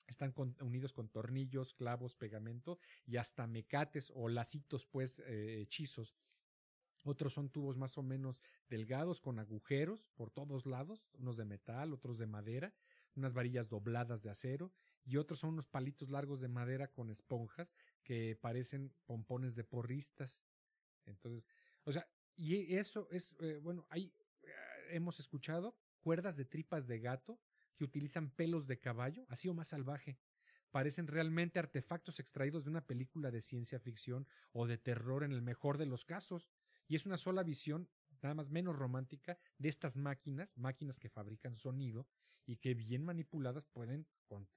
están unidos con tornillos, clavos, pegamento y hasta mecates o lacitos, pues, eh, hechizos. Otros son tubos más o menos delgados con agujeros por todos lados, unos de metal, otros de madera, unas varillas dobladas de acero y otros son unos palitos largos de madera con esponjas que parecen pompones de porristas. Entonces, o sea, y eso es, eh, bueno, hay, eh, hemos escuchado cuerdas de tripas de gato que utilizan pelos de caballo, así o más salvaje. Parecen realmente artefactos extraídos de una película de ciencia ficción o de terror en el mejor de los casos. Y es una sola visión, nada más menos romántica, de estas máquinas, máquinas que fabrican sonido y que bien manipuladas pueden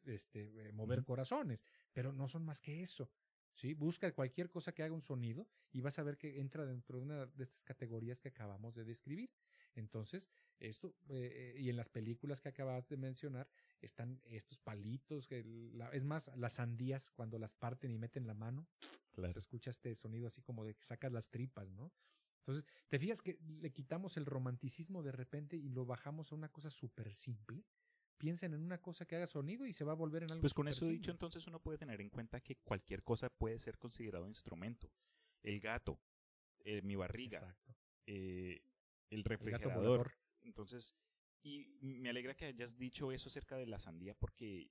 este, eh, mover corazones, pero no son más que eso. ¿Sí? Busca cualquier cosa que haga un sonido y vas a ver que entra dentro de una de estas categorías que acabamos de describir. Entonces, esto, eh, y en las películas que acabas de mencionar, están estos palitos, que es más, las sandías cuando las parten y meten la mano, se escucha este sonido así como de que sacas las tripas, ¿no? Entonces, te fijas que le quitamos el romanticismo de repente y lo bajamos a una cosa súper simple piensen en una cosa que haga sonido y se va a volver en algo. Pues con eso dicho, entonces uno puede tener en cuenta que cualquier cosa puede ser considerado instrumento. El gato, eh, mi barriga, eh, el refrigerador. entonces, y me alegra que hayas dicho eso acerca de la sandía porque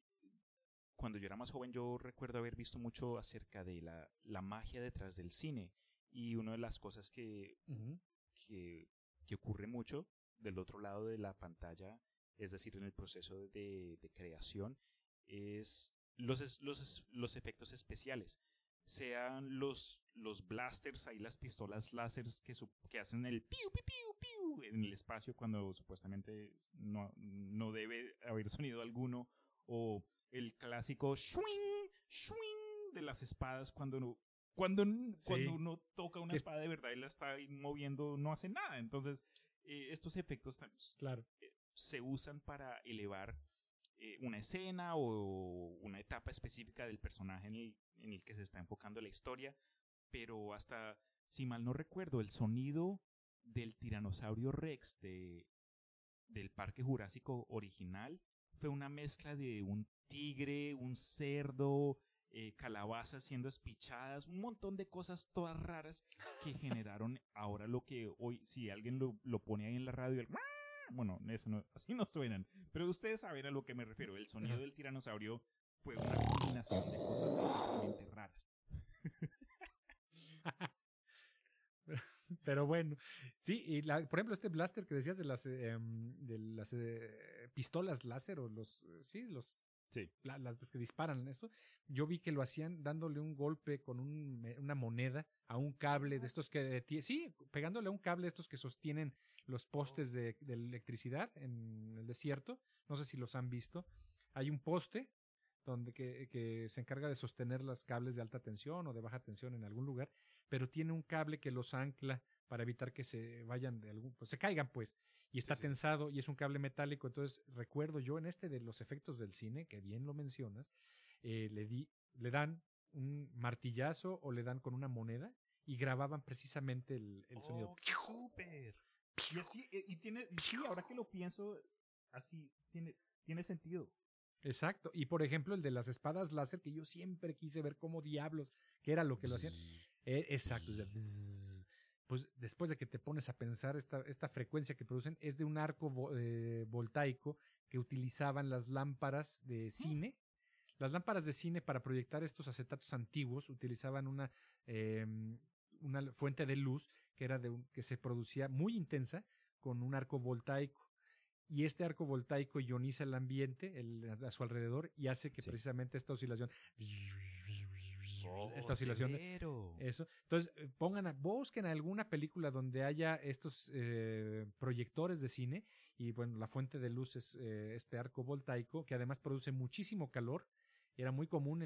cuando yo era más joven yo recuerdo haber visto mucho acerca de la, la magia detrás del cine y una de las cosas que, que, que ocurre mucho del otro lado de la pantalla es decir, en el proceso de, creación, es los, los, los, efectos especiales. Sean los, los blasters, ahí las pistolas láser que, que hacen el piu, piu, piu, piu en el espacio cuando supuestamente no, no debe haber sonido alguno, o el clásico swing, swing de las espadas cuando cuando, cuando uno toca una espada de verdad y la está moviendo, no hace nada. Entonces, eh, estos efectos claro. Eh, se usan para elevar eh, una escena o una etapa específica del personaje en el, que se está enfocando la historia, pero hasta, si mal no recuerdo, el sonido del tiranosaurio Rex de, del Parque Jurásico original fue una mezcla de un tigre, un cerdo, eh, calabazas siendo espichadas, un montón de cosas todas raras que generaron ahora lo que hoy, si alguien lo, lo pone ahí en la radio, el bueno, eso no, así no suenan, pero ustedes saben a lo que me refiero. El sonido del tiranosaurio fue una combinación de cosas totalmente raras. Pero bueno, sí, y la, por ejemplo, este blaster que decías de las, em, de las eh, pistolas láser o los, eh, sí, los, sí. las que disparan eso, yo vi que lo hacían dándole un golpe con un, una moneda a un cable de estos que, sí, pegándole a un cable de estos que sostienen los postes de, de electricidad en el desierto, no sé si los han visto, hay un poste donde que, que, se encarga de sostener los cables de alta tensión o de baja tensión en algún lugar, pero tiene un cable que los ancla para evitar que se vayan de algún, pues se caigan pues, y está tensado y es un cable metálico, entonces recuerdo yo en este de los efectos del cine, que bien lo mencionas, eh, le di, le dan un martillazo o le dan con una moneda y grababan precisamente el, el sonido. Oh, ¡Súper! Y así, eh, y tiene, sí, ahora que lo pienso, así, tiene, tiene sentido. Exacto. Y por ejemplo, el de las espadas láser, que yo siempre quise ver cómo diablos, que era lo que lo hacían. Eh, exacto. Pues después de que te pones a pensar esta, esta frecuencia que producen, es de un arco eh, voltaico que utilizaban las lámparas de cine. Las lámparas de cine para proyectar estos acetatos antiguos utilizaban una, em, una fuente de luz que era de un, que se producía muy intensa con un arco voltaico. Y este arco voltaico ioniza el ambiente a su alrededor y hace que precisamente esta oscilación esta oh, oscilación eso. Entonces eh, pongan a, busquen alguna película donde haya estos eh, proyectores de cine y bueno la fuente de luz es eh, este arco voltaico que además produce muchísimo calor. Era muy común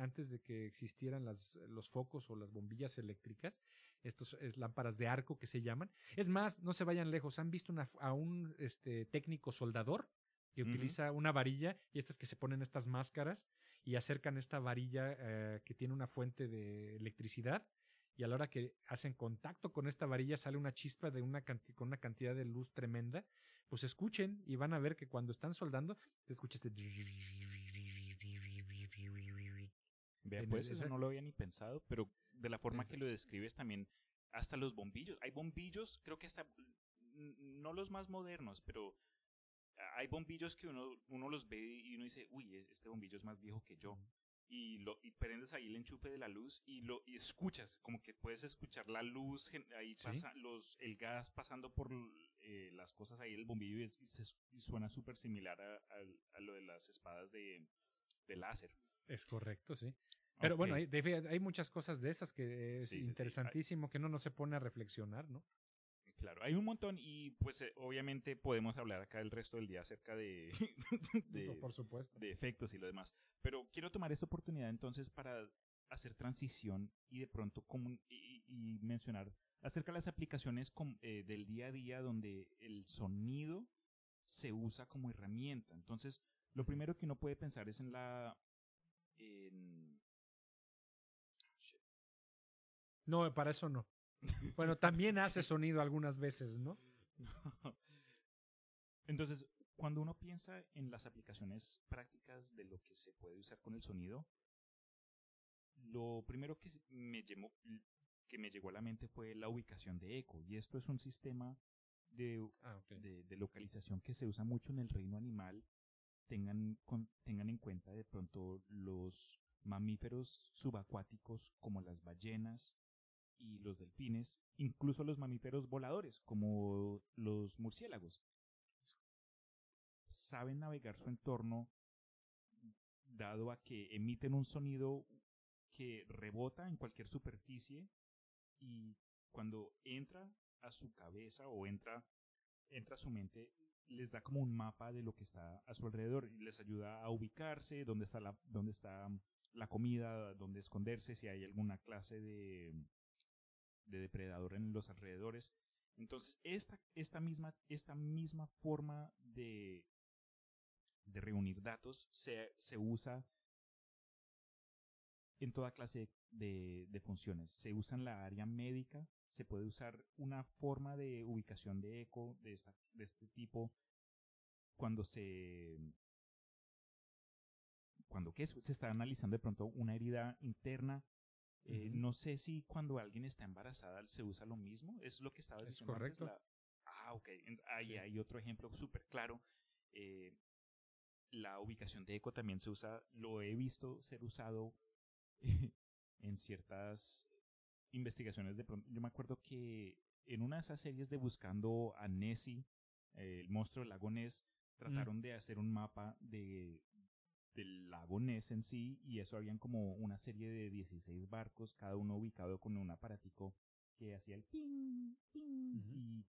antes de que existieran las, los focos o las bombillas eléctricas, estos es lámparas de arco que se llaman. Es más, no se vayan lejos, han visto una, a un este, técnico soldador que utiliza una varilla y estas que se ponen estas máscaras y acercan esta varilla eh, que tiene una fuente de electricidad y a la hora que hacen contacto con esta varilla sale una chispa de una con una cantidad de luz tremenda, pues escuchen y van a ver que cuando están soldando te escuchas este Vea, pues eso no lo había ni pensado, pero de la forma que lo describes también, hasta los bombillos. Hay bombillos, creo que hasta, no los más modernos, pero hay bombillos que uno, uno los ve y uno dice, uy, e, este bombillo es más viejo que yo. Y, lo, y prendes ahí el enchufe de la luz y lo y escuchas, como que puedes escuchar la luz, ahí pasa los, el gas pasando por eh, las cosas ahí, el bombillo, y, suena súper similar a, a, lo de las espadas de, de láser. Es correcto, sí. Pero bueno, hay, hay, muchas cosas de esas que es interesantísimo que uno no se pone a reflexionar, ¿no? Claro, hay un montón y pues eh, obviamente podemos hablar acá el resto del día acerca de, de, Por supuesto. de efectos y lo demás. Pero quiero tomar esta oportunidad entonces para hacer transición y de pronto y, y, mencionar acerca de las aplicaciones eh, del día a día donde el sonido se usa como herramienta. Entonces, lo primero que uno puede pensar es en la no, para eso no. Bueno, también hace sonido algunas veces, ¿no? Entonces, cuando uno piensa en las aplicaciones prácticas de lo que se puede usar con el sonido, lo primero que me, llegó, que me llegó a la mente fue la ubicación de eco. Y esto es un sistema de, ah, de, localización que se usa mucho en el reino animal tengan, tengan en cuenta de pronto los mamíferos subacuáticos como las ballenas y los delfines, incluso los mamíferos voladores como los murciélagos. Saben navegar su entorno dado a que emiten un sonido que rebota en cualquier superficie y cuando entra a su cabeza o entra, entra a su mente les da como un mapa de lo que está a su alrededor y les ayuda a ubicarse, dónde está la, dónde está la comida, dónde esconderse, si hay alguna clase de, de depredador en los alrededores. Entonces, esta, esta, misma, esta misma forma de, reunir datos se, se usa en toda clase de, funciones. Se usa en la área médica, se puede usar una forma de ubicación de eco de, de este tipo cuando se cuando ¿qué? se está analizando de pronto una herida interna eh, no sé si cuando alguien está embarazada se usa lo mismo es lo que estaba diciendo es correcto. antes, la... ah ok ahí hay otro ejemplo súper claro eh, la ubicación de eco también se usa lo he visto ser usado en ciertas investigaciones de pronto. Yo me acuerdo que en una de esas series de Buscando a Nessie, el monstruo del lago Ness, trataron de hacer un mapa de, del lago Ness en sí y eso habían como una serie de 16 barcos, cada uno ubicado con un aparatico que hacía el ping, ping y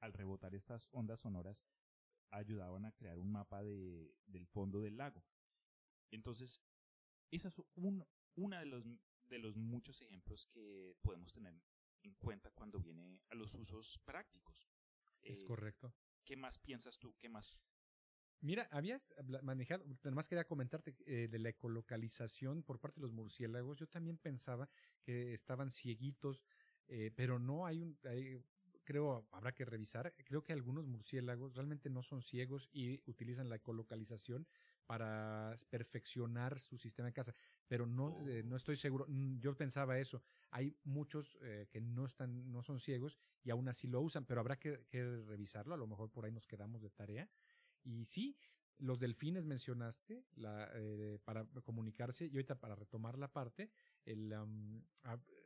al rebotar estas ondas sonoras ayudaban a crear un mapa de, del fondo del lago. Entonces, esa es un, una de los, de los muchos ejemplos que podemos tener en cuenta cuando viene a los usos prácticos. Es eh, correcto. ¿Qué más piensas tú? ¿Qué más? Mira, habías manejado, además quería comentarte eh, de la ecolocalización por parte de los murciélagos. Yo también pensaba que estaban cieguitos, eh, pero no hay un, hay, creo, habrá que revisar. Creo que algunos murciélagos realmente no son ciegos y utilizan la ecolocalización para perfeccionar su sistema de casa, pero no, eh, no estoy seguro. Mm, yo pensaba eso. Hay muchos eh, que no están, no son ciegos y aún así lo usan, pero habrá que, revisarlo. A lo mejor por ahí nos quedamos de tarea. Y sí, los delfines mencionaste la, eh, para comunicarse y ahorita para retomar la parte, el,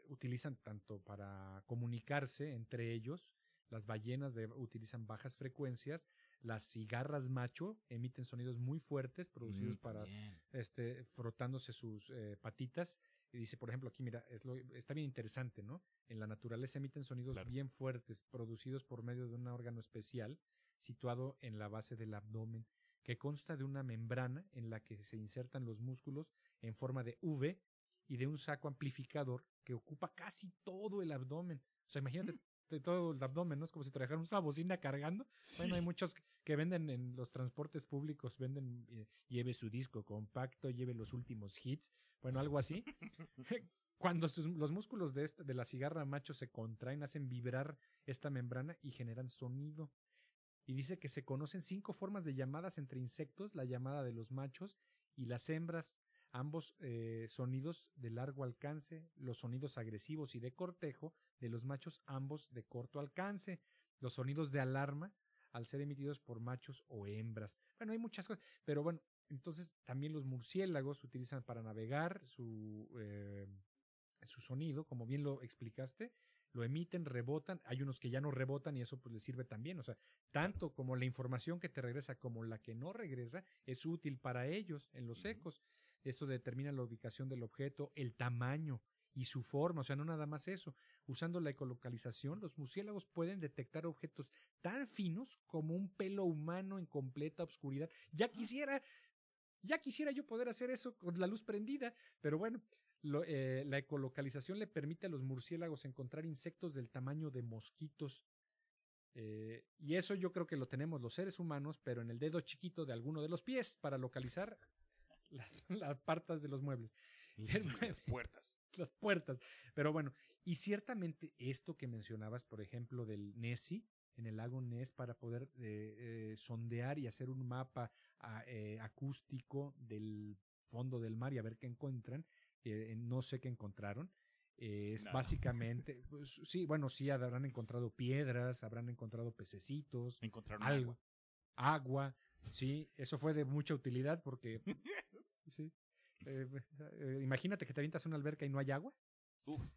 utilizan tanto para comunicarse entre ellos, las ballenas utilizan bajas frecuencias, las cigarras macho emiten sonidos muy fuertes producidos mm, para este frotándose sus eh, patitas y dice por ejemplo aquí mira es lo, está bien interesante no en la naturaleza emiten sonidos bien fuertes producidos por medio de un órgano especial situado en la base del abdomen que consta de una membrana en la que se insertan los músculos en forma de V y de un saco amplificador que ocupa casi todo el abdomen. O sea, imagínate de todo el abdomen, ¿no? Es como si trajeran una bocina cargando. Bueno, hay muchos que venden en los transportes públicos, venden, eh, lleve su disco compacto, lleve los últimos hits, bueno, algo así. Cuando los músculos de, esta, de la cigarra macho se contraen, hacen vibrar esta membrana y generan sonido. Y dice que se conocen cinco formas de llamadas entre insectos, la llamada de los machos y las hembras, ambos eh, sonidos de largo alcance, los sonidos agresivos y de cortejo de los machos, ambos de corto alcance, los sonidos de alarma al ser emitidos por machos o hembras. Bueno, hay muchas cosas, pero bueno, entonces también los murciélagos utilizan para navegar su, eh, su sonido, como bien lo explicaste, lo emiten, rebotan, hay unos que ya no rebotan y eso pues les sirve también, o sea, tanto como la información que te regresa como la que no regresa es útil para ellos en los ecos. Eso determina la ubicación del objeto, el tamaño y su forma, o sea, no nada más eso. Usando la ecolocalización, los murciélagos pueden detectar objetos tan finos como un pelo humano en completa oscuridad. Ya quisiera, ya quisiera yo poder hacer eso con la luz prendida, pero bueno, eh, la ecolocalización le permite a los murciélagos encontrar insectos del tamaño de mosquitos. Eh, y eso yo creo que lo tenemos los seres humanos, pero en el dedo chiquito de alguno de los pies para localizar las, partas de los muebles. las puertas. Las puertas. Pero bueno, y ciertamente esto que mencionabas, por ejemplo, del Nessie, en el lago Ness para poder eh, sondear y hacer un mapa ah, acústico del fondo del mar y a ver qué encuentran, eh, no sé qué encontraron. es básicamente, pues, sí, bueno, sí habrán encontrado piedras, habrán encontrado pececitos, encontraron algo, agua. sí, eso fue de mucha utilidad porque, sí, eh, eh, imagínate que te avientas una alberca y no hay agua.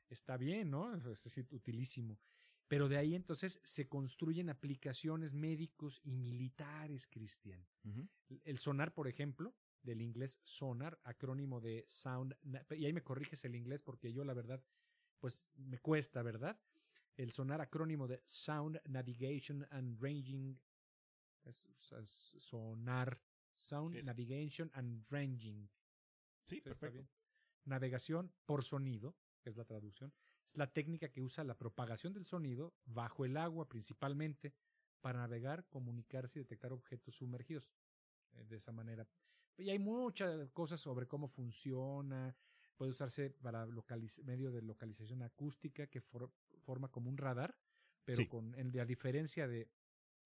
Está bien, ¿no? Es utilísimo. Pero de ahí entonces se construyen aplicaciones médicos y militares, Cristian. El sonar, por ejemplo, del inglés sonar, acrónimo de sound, y ahí me corriges el inglés porque yo la verdad, pues me cuesta, ¿verdad? El sonar acrónimo de Sound Navigation and Ranging, es, sonar, Sound Navigation and Ranging. Sí, perfecto. Navegación por sonido, que es la traducción, es la técnica que usa la propagación del sonido bajo el agua principalmente para navegar, comunicarse y detectar objetos sumergidos. Eh, de esa manera y hay muchas cosas sobre cómo funciona, puede usarse para medio de localización acústica que forma como un radar, pero con, en, a diferencia de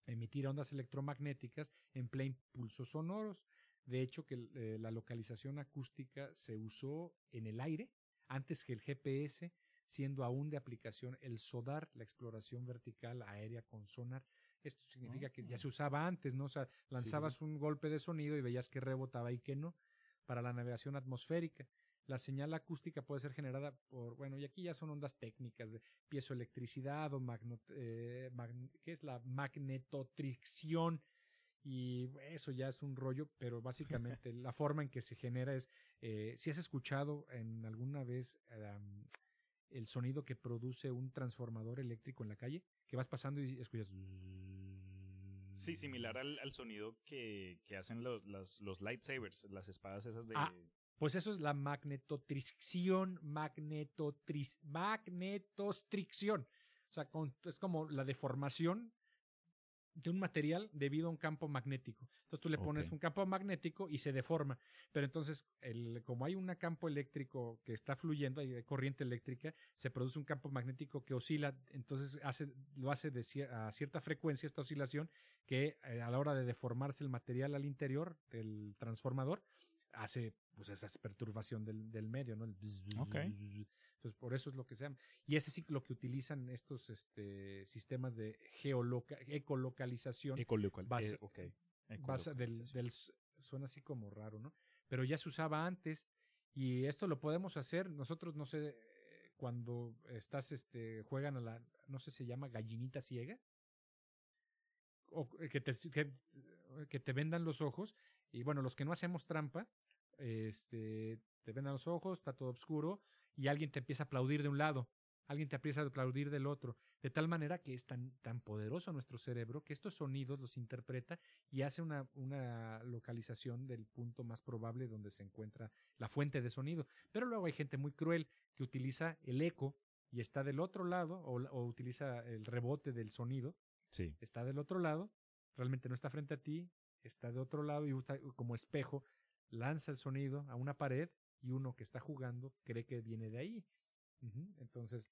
emitir ondas electromagnéticas, emplea impulsos sonoros. De hecho, que eh, la localización acústica se usó en el aire antes que el GPS, siendo aún de aplicación el SODAR, la exploración vertical aérea con sonar. Esto significa que ya se usaba antes, ¿no? O sea, lanzabas un golpe de sonido y veías que rebotaba y que no, para la navegación atmosférica. La señal acústica puede ser generada por, bueno, y aquí ya son ondas técnicas de piezoelectricidad o magno, eh, ¿qué es la magnetotricción? Y eso ya es un rollo, pero básicamente la forma en que se genera es, eh, si has escuchado en alguna vez el sonido que produce un transformador eléctrico en la calle, que vas pasando y escuchas... Sí, similar al, sonido que, hacen los, los, lightsabers, las espadas esas de... Ah, pues eso es la magnetotricción, magnetotris, magnetostricción. O sea, es como la deformación de un material debido a un campo magnético. Entonces tú le pones un campo magnético y se deforma. Pero entonces, el, como hay un campo eléctrico que está fluyendo, hay corriente eléctrica, se produce un campo magnético que oscila, entonces hace, lo hace de a cierta frecuencia esta oscilación que eh, a la hora de deformarse el material al interior del transformador, hace pues esa perturbación del, del medio, ¿no? El Entonces, por eso es lo que se llama. Y ese sí lo que utilizan estos este, sistemas de geoloca ecolocalización. Ecolocalización. Base, del, del, suena así como raro, ¿no? Pero ya se usaba antes y esto lo podemos hacer. Nosotros, no sé, cuando estás, este, juegan a la, no sé, se llama gallinita ciega. O que te, que, que te vendan los ojos y bueno, los que no hacemos trampa, este, te ven a los ojos, está todo oscuro y alguien te empieza a aplaudir de un lado, alguien te empieza a aplaudir del otro, de tal manera que es tan, tan poderoso nuestro cerebro que estos sonidos los interpreta y hace una, una localización del punto más probable donde se encuentra la fuente de sonido. Pero luego hay gente muy cruel que utiliza el eco y está del otro lado o, o utiliza el rebote del sonido. Sí. Está del otro lado, realmente no está frente a ti, está de otro lado y como espejo lanza el sonido a una pared y uno que está jugando cree que viene de ahí. Entonces,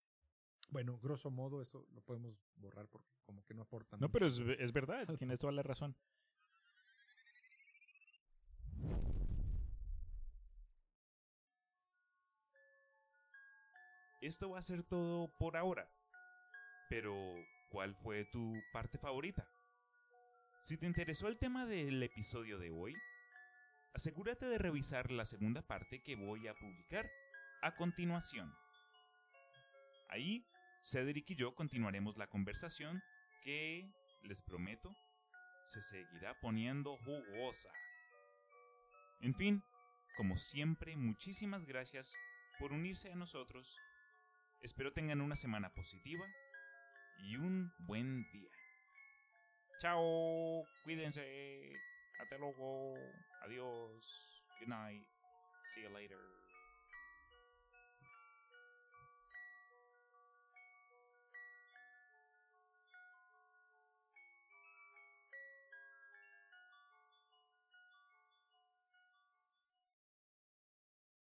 bueno, grosso modo, eso lo podemos borrar porque como que no aporta. No, pero es, es verdad, tienes toda la razón. Esto va a ser todo por ahora. Pero, ¿cuál fue tu parte favorita? Si te interesó el tema del episodio de hoy, asegúrate de revisar la segunda parte que voy a publicar a continuación. Ahí, Cedric y yo continuaremos la conversación que, les prometo, se seguirá poniendo jugosa. En fin, como siempre, muchísimas gracias por unirse a nosotros. Espero tengan una semana positiva y un buen día. Chao, cuídense. Hasta luego. Adiós. Good night. See you later.